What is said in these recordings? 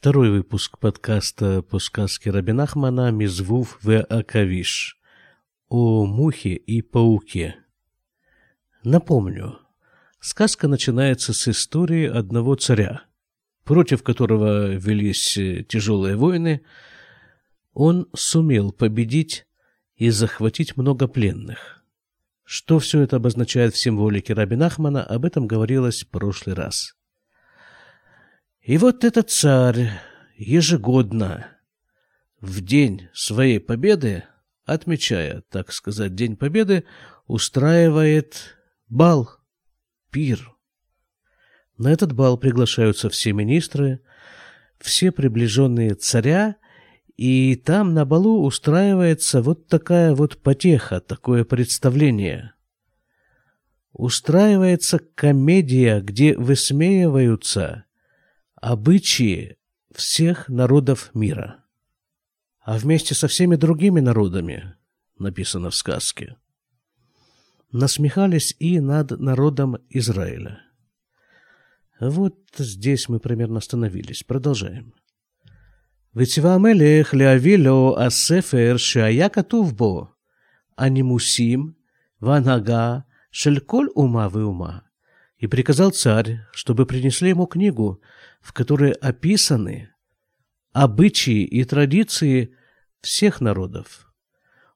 Второй выпуск подкаста по сказке Рабинахмана «Мизвув в Акавиш» о мухе и пауке. Напомню, сказка начинается с истории одного царя, против которого велись тяжелые войны. Он сумел победить и захватить много пленных. Что все это обозначает в символике Рабинахмана, об этом говорилось в прошлый раз. И вот этот царь ежегодно в день своей победы, отмечая, так сказать, День Победы, устраивает бал, пир. На этот бал приглашаются все министры, все приближенные царя, и там на балу устраивается вот такая вот потеха, такое представление. Устраивается комедия, где высмеиваются обычаи всех народов мира. А вместе со всеми другими народами, написано в сказке, насмехались и над народом Израиля. Вот здесь мы примерно остановились. Продолжаем. וציווה המלך להביא לו הספר שהיה כתוב בו הנימוסים והנהגה של כל אומה ואומה. И приказал царь, чтобы принесли ему книгу, в которой описаны обычаи и традиции всех народов.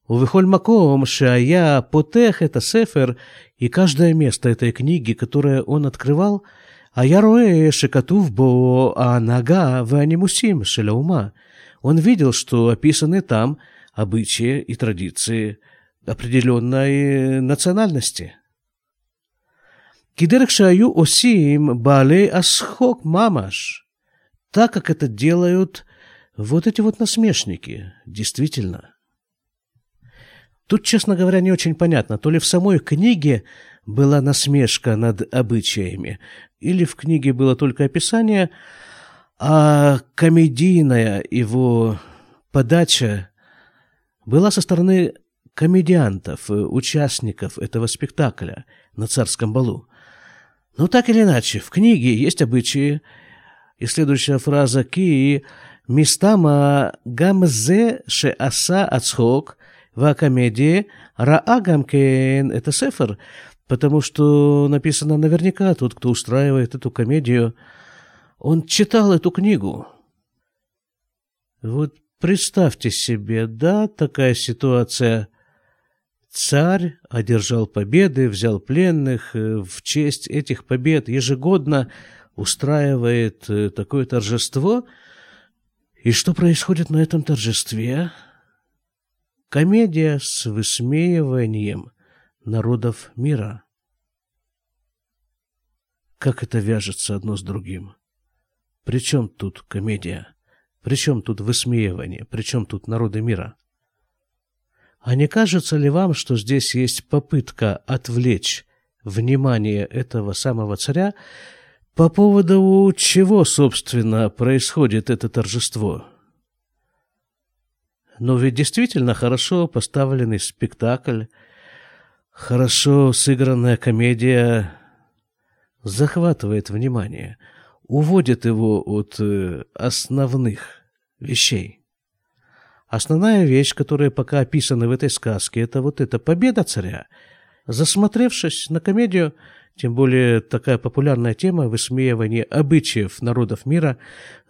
Увыхоль маком шая потех это сефер, и каждое место этой книги, которое он открывал, а я роэ шекатув бо а нага в анимусим шеляума. Он видел, что описаны там обычаи и традиции определенной национальности. כדרך שהיו עושים בעלי השחוק ממש, так как это делают вот эти вот насмешники, действительно. Тут, честно говоря, не очень понятно, то ли в самой книге была насмешка над обычаями, или в книге было только описание, а комедийная его подача была со стороны комедиантов, участников этого спектакля на царском балу. Но так или иначе, в книге есть обычаи, и следующая фраза «Ки мистама гамзе ше аса ацхок ва комедии раа гамкен» — это сефер, потому что написано наверняка тот, кто устраивает эту комедию, он читал эту книгу. Вот представьте себе, да, такая ситуация – Царь одержал победы, взял пленных. Э, в честь этих побед ежегодно устраивает э, такое торжество. И что происходит на этом торжестве? Комедия с высмеиванием народов мира. Как это вяжется одно с другим? Причем тут комедия? Причем тут высмеивание? Причем тут народы мира? А не кажется ли вам, что здесь есть попытка отвлечь внимание этого самого царя по поводу чего, собственно, происходит это торжество? Но ведь действительно хорошо поставленный спектакль, хорошо сыгранная комедия захватывает внимание, уводит его от э, основных вещей. Основная вещь, которая пока описана в этой сказке, это вот эта победа царя. Засмотревшись на комедию, тем более такая популярная тема высмеивания обычаев народов мира,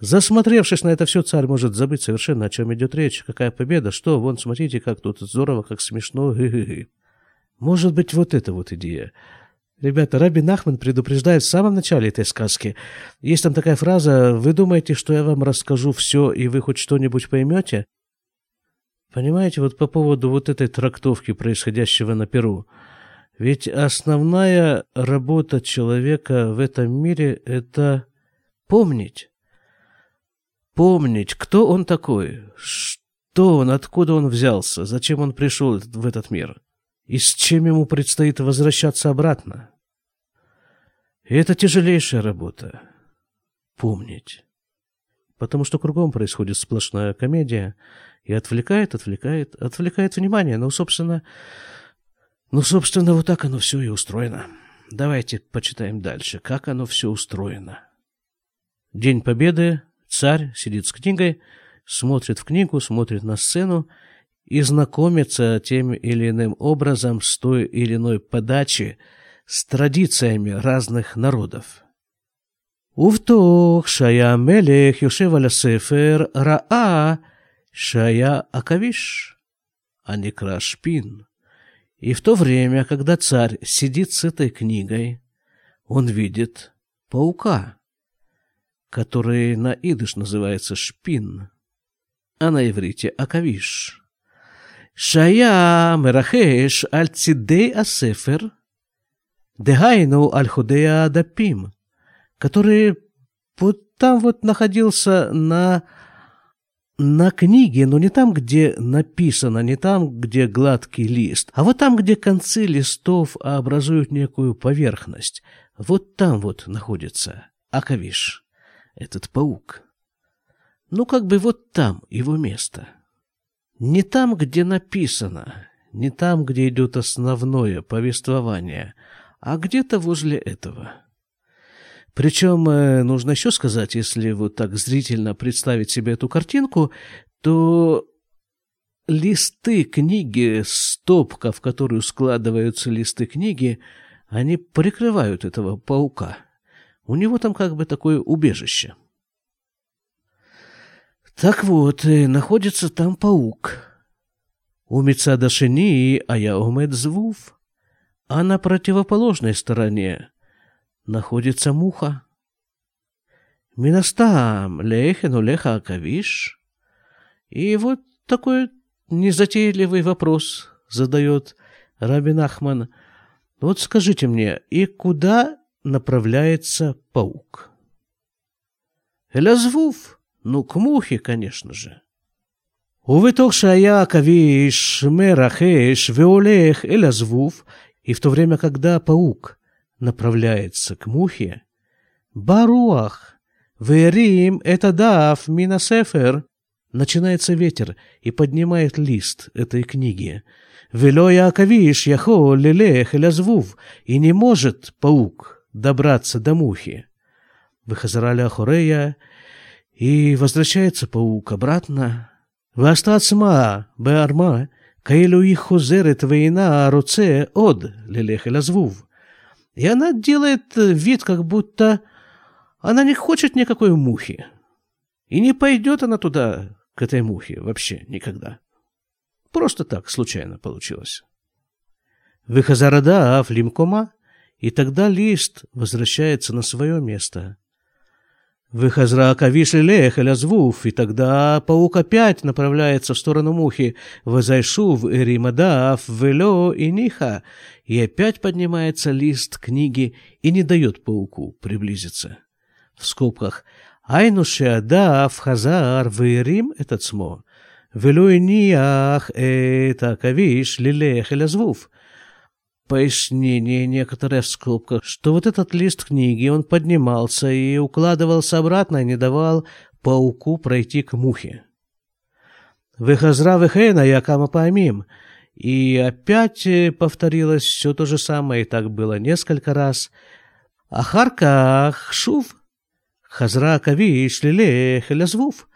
засмотревшись на это все, царь может забыть совершенно, о чем идет речь, какая победа, что, вон, смотрите, как тут здорово, как смешно. Может быть, вот эта вот идея. Ребята, Раби Нахман предупреждает в самом начале этой сказки. Есть там такая фраза «Вы думаете, что я вам расскажу все, и вы хоть что-нибудь поймете?» Понимаете, вот по поводу вот этой трактовки происходящего на Перу. Ведь основная работа человека в этом мире – это помнить. Помнить, кто он такой, что он, откуда он взялся, зачем он пришел в этот мир, и с чем ему предстоит возвращаться обратно. И это тяжелейшая работа – помнить. Потому что кругом происходит сплошная комедия – и отвлекает, отвлекает, отвлекает внимание. Ну, собственно, ну, собственно, вот так оно все и устроено. Давайте почитаем дальше, как оно все устроено. День Победы, Царь сидит с книгой, смотрит в книгу, смотрит на сцену и знакомится тем или иным образом с той или иной подачи, с традициями разных народов. ובתוך שהיה המלך יושב על הספר, ראה שהיה עכביש, הנקרא шпин. И в то время, когда царь сидит с этой книгой, он видит паука, который на идыш называется шпин, а на иврите акавиш. שהיה מרחש על צידי הספר, דהיינו על חודי הדפים, который вот там вот находился на, на книге, но не там, где написано, не там, где гладкий лист, а вот там, где концы листов образуют некую поверхность. Вот там вот находится Акавиш, этот паук. Ну, как бы вот там его место. Не там, где написано, не там, где идет основное повествование, а где-то возле этого. Причем э, нужно еще сказать, если вот так зрительно представить себе эту картинку, то листы книги, стопка, в которую складываются листы книги, они прикрывают этого паука. У него там как бы такое убежище. Так вот, э, находится там паук. У Мецада Шини, а я умед звув. А на противоположной стороне находится муха. Минастам лейхену леха акавиш. И вот такой незатейливый вопрос задает Рабин Ахман. Вот скажите мне, и куда направляется паук? Элязвув, ну к мухе, конечно же. Увыток кавиш мерахеш веолех элязвув. И в то время, когда паук – направляется к мухе, баруах, верим это дав минасефер, начинается ветер и поднимает лист этой книги. Вело Яковиш яхо лелех лязвув, и не может паук добраться до мухи. Выхазараля Хорея, и возвращается паук обратно. Вастацма беарма, каилу их хозерет вейна роце од лелех лязвув. И она делает вид, как будто она не хочет никакой мухи. И не пойдет она туда, к этой мухе, вообще никогда. Просто так, случайно получилось. Выхазарада афлимкома, и тогда лист возвращается на свое место. Выхазра кавишли лех звув, и тогда паук опять направляется в сторону мухи. Вазайшув римадав вело и ниха, и опять поднимается лист книги и не дает пауку приблизиться. В скобках «Айнуше адав хазар вырим этот смо, вело и это кавиш лилех звув». Пояснение некоторое в скобках, что вот этот лист книги, он поднимался и укладывался обратно и не давал пауку пройти к мухе. «Выхазра выхейна якама памим», и опять э, повторилось все то же самое, и так было несколько раз. Ахарках шув, хазра кави шлилех лязвув.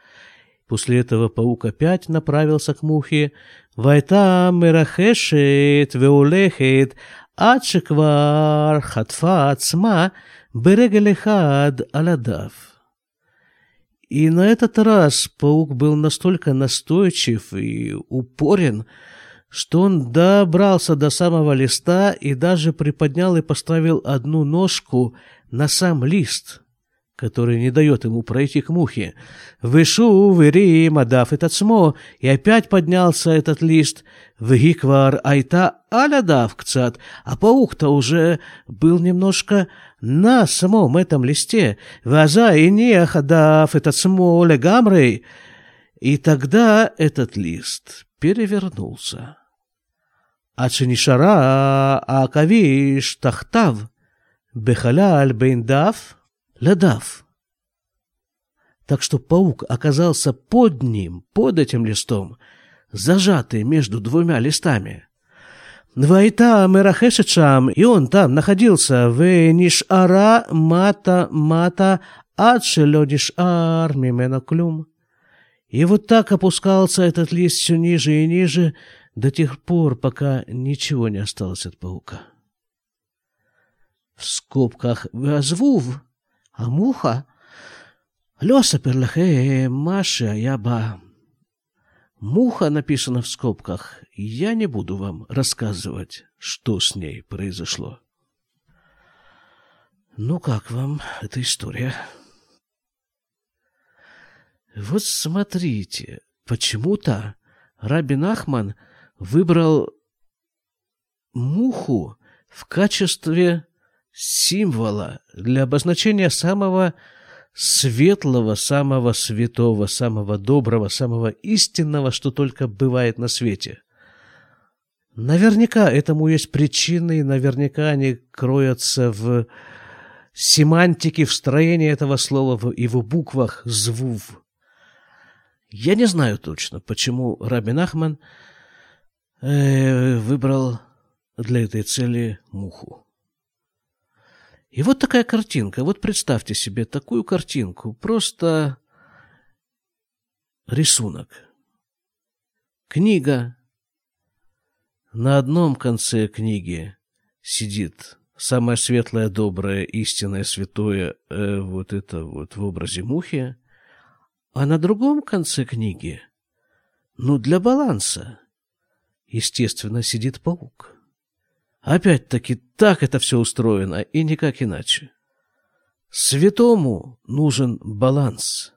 После этого паук опять направился к мухе. «Вайта мерахешет веулехет адшеквар хатфа ацма берегалехад аладав». И на этот раз паук был настолько настойчив и упорен, что он добрался до самого листа и даже приподнял и поставил одну ножку на сам лист – который не дает ему пройти к мухе. «Вышу, вери, мадав этот тацмо!» И опять поднялся этот лист. «Вегиквар айта алядав кцат!» А паук-то уже был немножко на самом этом листе. «Ваза и не нехадаф этот тацмо легамрей!» И тогда этот лист перевернулся. А чинишара кавиш тахтав бехаляль бейндаф — Ледав. Так что паук оказался под ним, под этим листом, зажатый между двумя листами. «Вайта мерахешечам», и он там находился, «вениш ара мата мата адшелёдиш ар мименоклюм». И вот так опускался этот лист все ниже и ниже, до тех пор, пока ничего не осталось от паука. В скобках «Возвув» а муха «Лёса перлахе Маша яба». Муха написано в скобках. Я не буду вам рассказывать, что с ней произошло. Ну, как вам эта история? Вот смотрите, почему-то Рабин Ахман выбрал муху в качестве символа для обозначения самого светлого, самого святого, самого доброго, самого истинного, что только бывает на свете. Наверняка этому есть причины, и наверняка они кроются в семантике, в строении этого слова, в его буквах «звув». Я не знаю точно, почему Рабин Ахман э, выбрал для этой цели муху. И вот такая картинка. Вот представьте себе такую картинку. Просто рисунок. Книга. На одном конце книги сидит самое светлое, доброе, истинное, святое, э, вот это вот в образе мухи. А на другом конце книги, ну, для баланса, естественно, сидит паук. Опять-таки, так это все устроено, и никак иначе. Святому нужен баланс.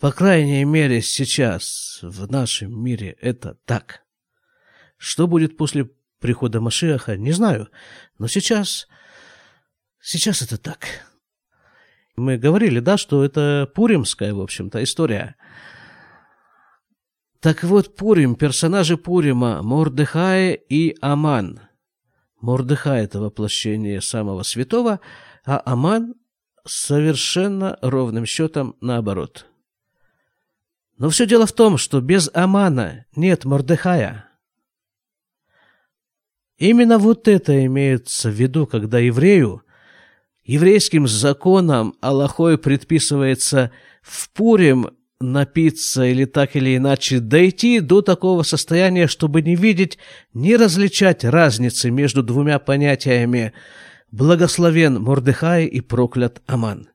По крайней мере, сейчас в нашем мире это так. Что будет после прихода Машиаха, не знаю, но сейчас, сейчас это так. Мы говорили, да, что это пуримская, в общем-то, история. Так вот, Пурим, персонажи Пурима, Мордыхай и Аман. Мордыхай – это воплощение самого святого, а Аман – совершенно ровным счетом наоборот. Но все дело в том, что без Амана нет Мордыхая. Именно вот это имеется в виду, когда еврею Еврейским законом Аллахой предписывается в Пурим напиться или так или иначе дойти до такого состояния, чтобы не видеть, не различать разницы между двумя понятиями «благословен Мордыхай» и «проклят Аман».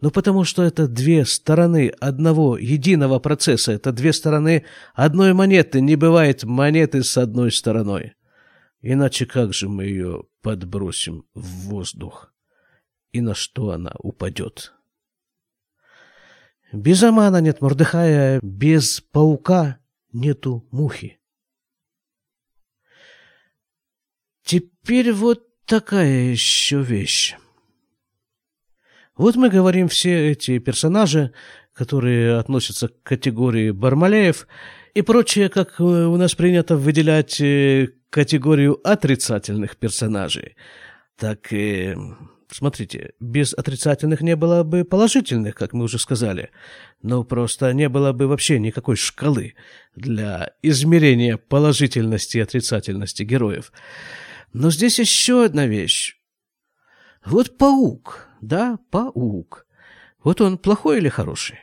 Ну, потому что это две стороны одного единого процесса, это две стороны одной монеты, не бывает монеты с одной стороной. Иначе как же мы ее подбросим в воздух? и на что она упадет. Без Амана нет Мордыхая, без паука нету мухи. Теперь вот такая еще вещь. Вот мы говорим все эти персонажи, которые относятся к категории Бармалеев и прочее, как у нас принято выделять э, категорию отрицательных персонажей. Так и Смотрите, без отрицательных не было бы положительных, как мы уже сказали. Но просто не было бы вообще никакой шкалы для измерения положительности и отрицательности героев. Но здесь еще одна вещь. Вот паук, да, паук. Вот он плохой или хороший?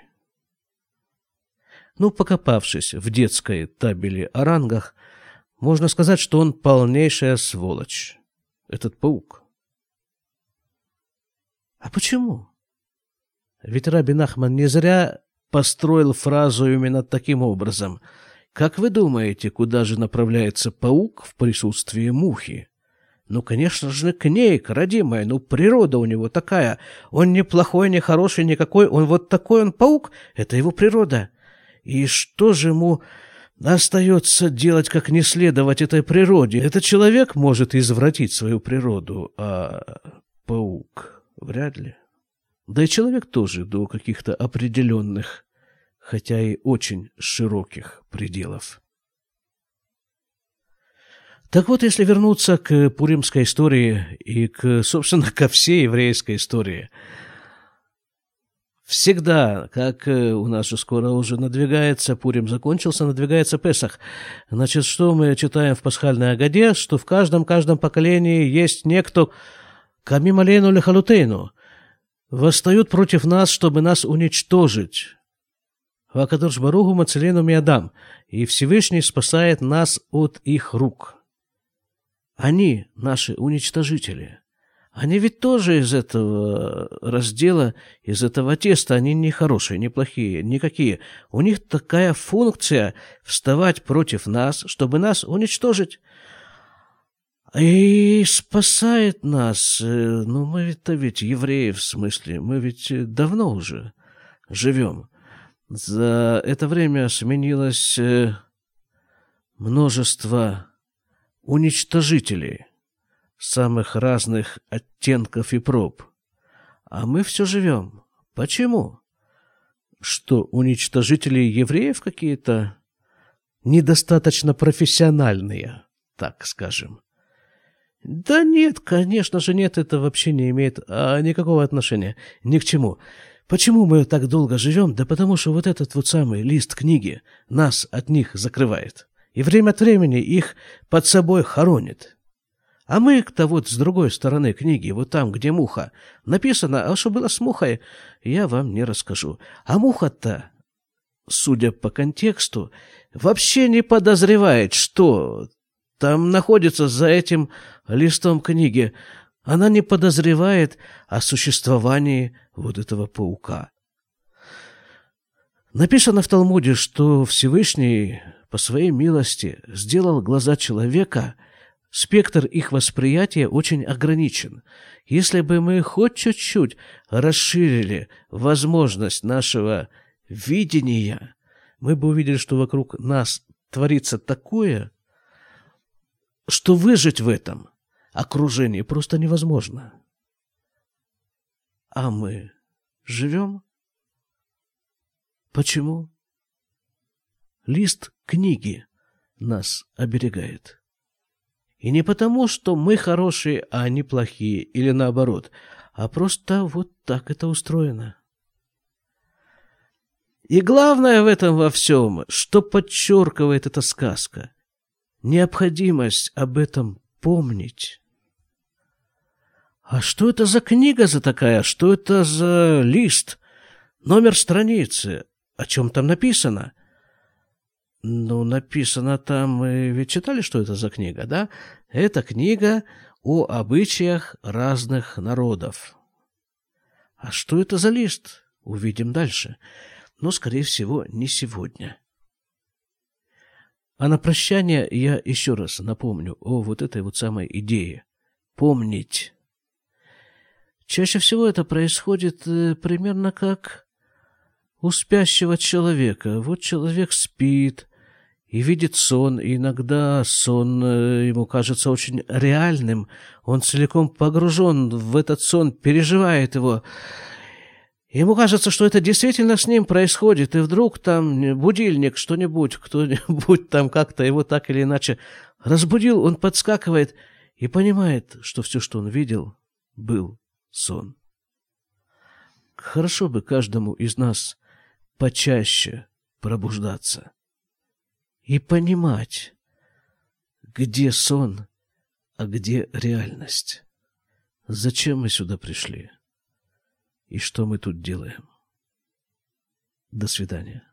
Ну, покопавшись в детской табели о рангах, можно сказать, что он полнейшая сволочь. Этот паук. А почему? Ведь Рабин Ахман не зря построил фразу именно таким образом. Как вы думаете, куда же направляется паук в присутствии мухи? Ну, конечно же, к ней, к родимой. Ну, природа у него такая. Он не плохой, не хороший, никакой. Он вот такой он паук. Это его природа. И что же ему остается делать, как не следовать этой природе? Этот человек может извратить свою природу, а паук... Вряд ли. Да и человек тоже до каких-то определенных, хотя и очень широких пределов. Так вот, если вернуться к пуримской истории и, к, собственно, ко всей еврейской истории, всегда, как э, у нас же скоро уже надвигается, Пурим закончился, надвигается Песах. Значит, что мы читаем в пасхальной Агаде, что в каждом-каждом поколении есть некто, Камим алейну лехалутейну. восстают против нас, чтобы нас уничтожить. Вакадош Баругу Мацелену Миадам, и Всевышний спасает нас от их рук. Они наши уничтожители. Они ведь тоже из этого раздела, из этого теста, они не хорошие, не плохие, никакие. У них такая функция вставать против нас, чтобы нас уничтожить. И спасает нас, э, ну мы ведь-то ведь евреи в смысле, мы ведь давно уже живем. За это время сменилось э, множество уничтожителей самых разных оттенков и проб. А мы все живем. Почему? Что, уничтожители евреев какие-то недостаточно профессиональные, так скажем? Да нет, конечно же нет, это вообще не имеет а, никакого отношения ни к чему. Почему мы так долго живем? Да потому что вот этот вот самый лист книги нас от них закрывает. И время от времени их под собой хоронит. А мы-то вот с другой стороны книги, вот там, где муха, написано, а что было с мухой, я вам не расскажу. А муха-то, судя по контексту, вообще не подозревает, что там находится за этим листом книги. Она не подозревает о существовании вот этого паука. Написано в Талмуде, что Всевышний по своей милости сделал глаза человека, спектр их восприятия очень ограничен. Если бы мы хоть чуть-чуть расширили возможность нашего видения, мы бы увидели, что вокруг нас творится такое, что выжить в этом окружении просто невозможно. А мы живем? Почему? Лист книги нас оберегает. И не потому, что мы хорошие, а они плохие, или наоборот, а просто вот так это устроено. И главное в этом во всем, что подчеркивает эта сказка, необходимость об этом помнить. А что это за книга за такая? Что это за лист? Номер страницы? О чем там написано? Ну, написано там... Вы ведь читали, что это за книга, да? Это книга о обычаях разных народов. А что это за лист? Увидим дальше. Но, скорее всего, не сегодня. А на прощание я еще раз напомню о вот этой вот самой идее. Помнить. Чаще всего это происходит э, примерно как у спящего человека. Вот человек спит и видит сон, и иногда сон э, ему кажется очень реальным. Он целиком погружен в этот сон, переживает его. Ему кажется, что это действительно с ним происходит, и вдруг там будильник, что-нибудь, кто-нибудь там как-то его так или иначе разбудил, он подскакивает и понимает, что все, что он видел, был сон. Хорошо бы каждому из нас почаще пробуждаться и понимать, где сон, а где реальность. Зачем мы сюда пришли? И что мы тут делаем? До свидания.